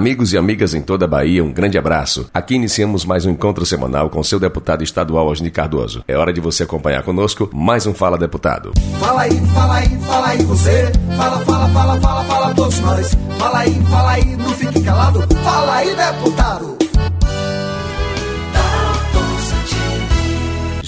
Amigos e amigas em toda a Bahia, um grande abraço. Aqui iniciamos mais um encontro semanal com seu deputado estadual Osni Cardoso. É hora de você acompanhar conosco mais um Fala Deputado. Fala aí, fala aí, fala aí você. Fala, fala, fala, fala, fala todos nós. Fala aí, fala aí, não fique calado. Fala aí, deputado.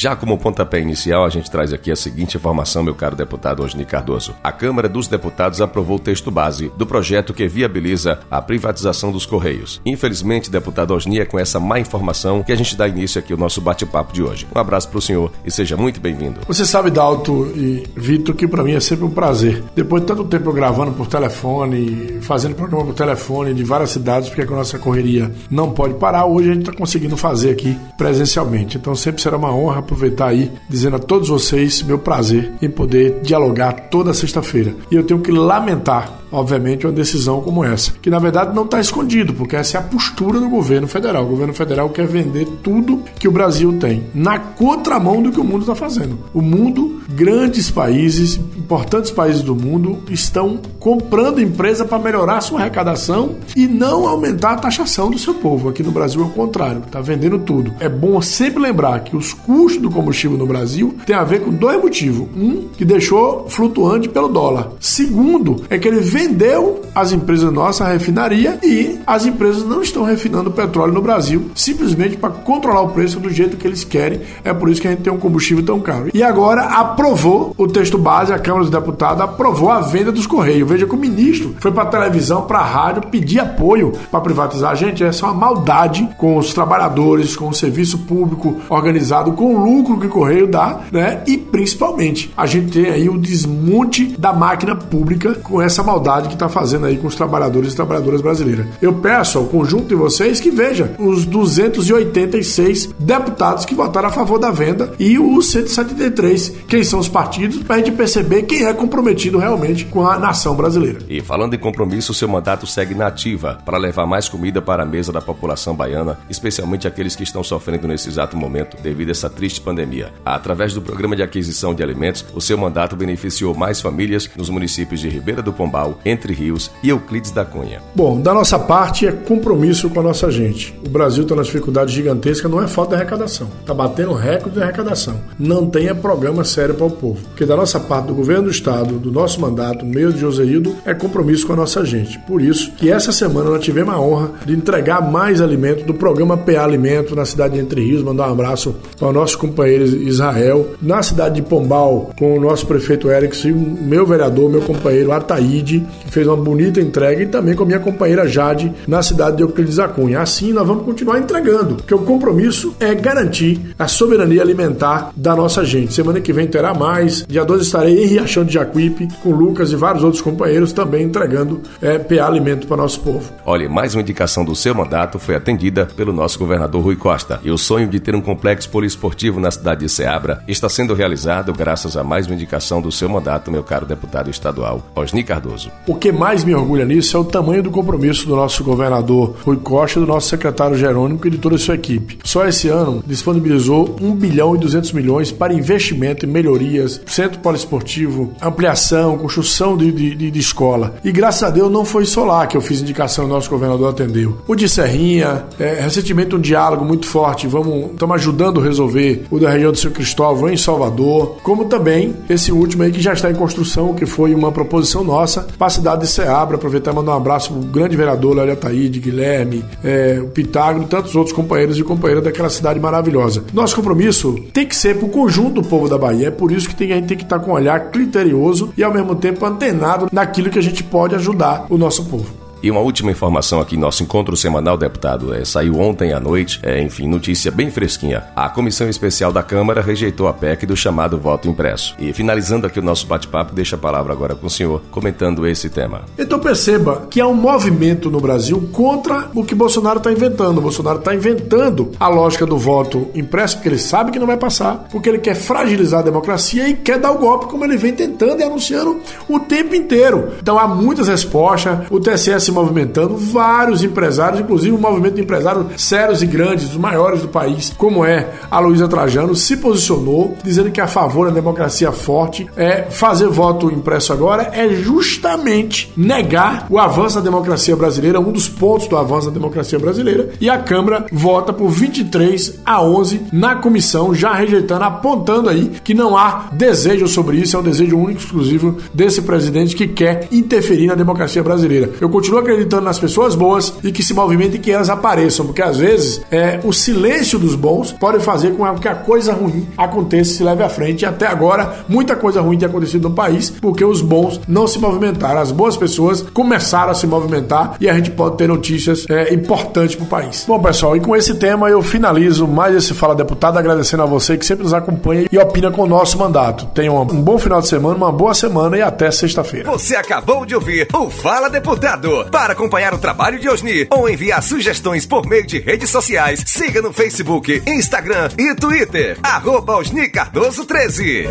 Já como pontapé inicial, a gente traz aqui a seguinte informação, meu caro deputado Osni Cardoso. A Câmara dos Deputados aprovou o texto base do projeto que viabiliza a privatização dos Correios. Infelizmente, deputado Osni, é com essa má informação que a gente dá início aqui ao nosso bate-papo de hoje. Um abraço para o senhor e seja muito bem-vindo. Você sabe, Dalto e Vitor, que para mim é sempre um prazer. Depois de tanto tempo gravando por telefone, fazendo programa por telefone de várias cidades, porque a nossa correria não pode parar, hoje a gente está conseguindo fazer aqui presencialmente. Então sempre será uma honra aproveitar aí, dizendo a todos vocês meu prazer em poder dialogar toda sexta-feira. E eu tenho que lamentar obviamente, uma decisão como essa, que na verdade não está escondido, porque essa é a postura do governo federal. O governo federal quer vender tudo que o Brasil tem, na contramão do que o mundo está fazendo. O mundo, grandes países, importantes países do mundo, estão comprando empresa para melhorar sua arrecadação e não aumentar a taxação do seu povo. Aqui no Brasil é o contrário, está vendendo tudo. É bom sempre lembrar que os custos do combustível no Brasil têm a ver com dois motivos. Um, que deixou flutuante pelo dólar. Segundo, é que ele vendeu as empresas nossas, a refinaria, e as empresas não estão refinando petróleo no Brasil, simplesmente para controlar o preço do jeito que eles querem. É por isso que a gente tem um combustível tão caro. E agora aprovou o texto base, a Câmara dos Deputados aprovou a venda dos Correios. Veja que o ministro foi para televisão, para rádio, pedir apoio para privatizar. Gente, essa é uma maldade com os trabalhadores, com o serviço público organizado, com o lucro que o Correio dá, né? E principalmente, a gente tem aí o desmonte da máquina pública com essa maldade que está fazendo aí com os trabalhadores e trabalhadoras brasileiras. Eu peço ao conjunto de vocês que veja os 286 deputados que votaram a favor da venda e os 173, quem são os partidos, para a gente perceber quem é comprometido realmente com a nação brasileira. E falando em compromisso, seu mandato segue na ativa para levar mais comida para a mesa da população baiana, especialmente aqueles que estão sofrendo nesse exato momento devido a essa triste pandemia. Através do programa de aquisição de alimentos, o seu mandato beneficiou mais famílias nos municípios de Ribeira do Pombal, Entre Rios e Euclides da Cunha. Bom, da nossa parte é compromisso com a nossa gente. O Brasil está numa dificuldade gigantesca, não é falta de arrecadação. Está batendo recorde de arrecadação. Não tenha problema sério para o povo. Porque da nossa parte, do governo do Estado, do nosso mandato, meio de Joseildo, é compromisso com a nossa gente. Por isso que essa semana nós tivemos a honra de entregar mais alimento do programa PA Alimento na cidade de Entre Rios. Mandar um abraço para o nosso companheiro Israel. Na cidade de Pombal, com o nosso prefeito Erickson meu vereador, meu companheiro Ataíde, que fez uma bonita entrega, e também com a minha companheira Jade, na cidade de Euclides da Cunha. Assim nós vamos continuar entregando, porque o compromisso é garantir a soberania alimentar da nossa gente. Semana que vem terá mais. Dia 12 estarei em Riachão de Jacuípe com Lucas e vários outros companheiros também entregando é, PA Alimento para nosso povo. Olha, mais uma indicação do seu mandato foi atendida pelo nosso governador Rui Costa. E o sonho de ter um complexo poliesportivo na cidade de Ceabra está sendo realizado graças a mais uma indicação do seu mandato, meu caro deputado estadual, Osni Cardoso. O que mais me orgulha nisso é o tamanho do compromisso do nosso governador Rui Costa do nosso secretário Jerônimo e de toda a sua equipe. Só esse ano disponibilizou 1 bilhão e 200 milhões para investimento em melhorias, centro poliesportivo, ampliação, construção de, de, de escola. E graças a Deus não foi só lá que eu fiz indicação e o nosso governador atendeu. O de Serrinha, é, recentemente um diálogo muito forte, vamos, estamos ajudando a resolver o da região do São Cristóvão em Salvador, como também esse último aí que já está em construção, que foi uma proposição nossa para a cidade de Ceabra. Aproveitar e mandar um abraço para o grande vereador Léo Ataíde, Guilherme, é, o Pitágoras e tantos outros companheiros e companheiras daquela cidade maravilhosa. Nosso compromisso tem que ser para o conjunto do povo da Bahia. É por isso que tem, a gente tem que estar com um olhar criterioso e ao mesmo tempo antenado naquilo que a gente pode ajudar o nosso povo. E uma última informação aqui, nosso encontro semanal, deputado, é, saiu ontem à noite, é, enfim, notícia bem fresquinha. A Comissão Especial da Câmara rejeitou a PEC do chamado voto impresso. E finalizando aqui o nosso bate-papo, deixa a palavra agora com o senhor, comentando esse tema. Então perceba que há um movimento no Brasil contra o que Bolsonaro está inventando. O Bolsonaro está inventando a lógica do voto impresso, porque ele sabe que não vai passar, porque ele quer fragilizar a democracia e quer dar o golpe, como ele vem tentando e anunciando o tempo inteiro. Então há muitas respostas, o TSS se movimentando, vários empresários, inclusive um movimento de empresários sérios e grandes, os maiores do país, como é a Luísa Trajano, se posicionou dizendo que a favor da democracia forte. É fazer voto impresso agora é justamente negar o avanço da democracia brasileira, um dos pontos do avanço da democracia brasileira, e a Câmara vota por 23 a 11 na comissão, já rejeitando, apontando aí que não há desejo sobre isso, é um desejo único exclusivo desse presidente que quer interferir na democracia brasileira. Eu continuo acreditando nas pessoas boas e que se movimentem e que elas apareçam, porque às vezes é, o silêncio dos bons pode fazer com que a coisa ruim aconteça e se leve à frente. E até agora, muita coisa ruim tem acontecido no país porque os bons não se movimentaram. As boas pessoas começaram a se movimentar e a gente pode ter notícias é, importantes para o país. Bom, pessoal, e com esse tema eu finalizo mais esse Fala Deputado, agradecendo a você que sempre nos acompanha e opina com o nosso mandato. Tenha um bom final de semana, uma boa semana e até sexta-feira. Você acabou de ouvir o Fala Deputado. Para acompanhar o trabalho de Osni ou enviar sugestões por meio de redes sociais, siga no Facebook, Instagram e Twitter. Arroba Osni Cardoso 13.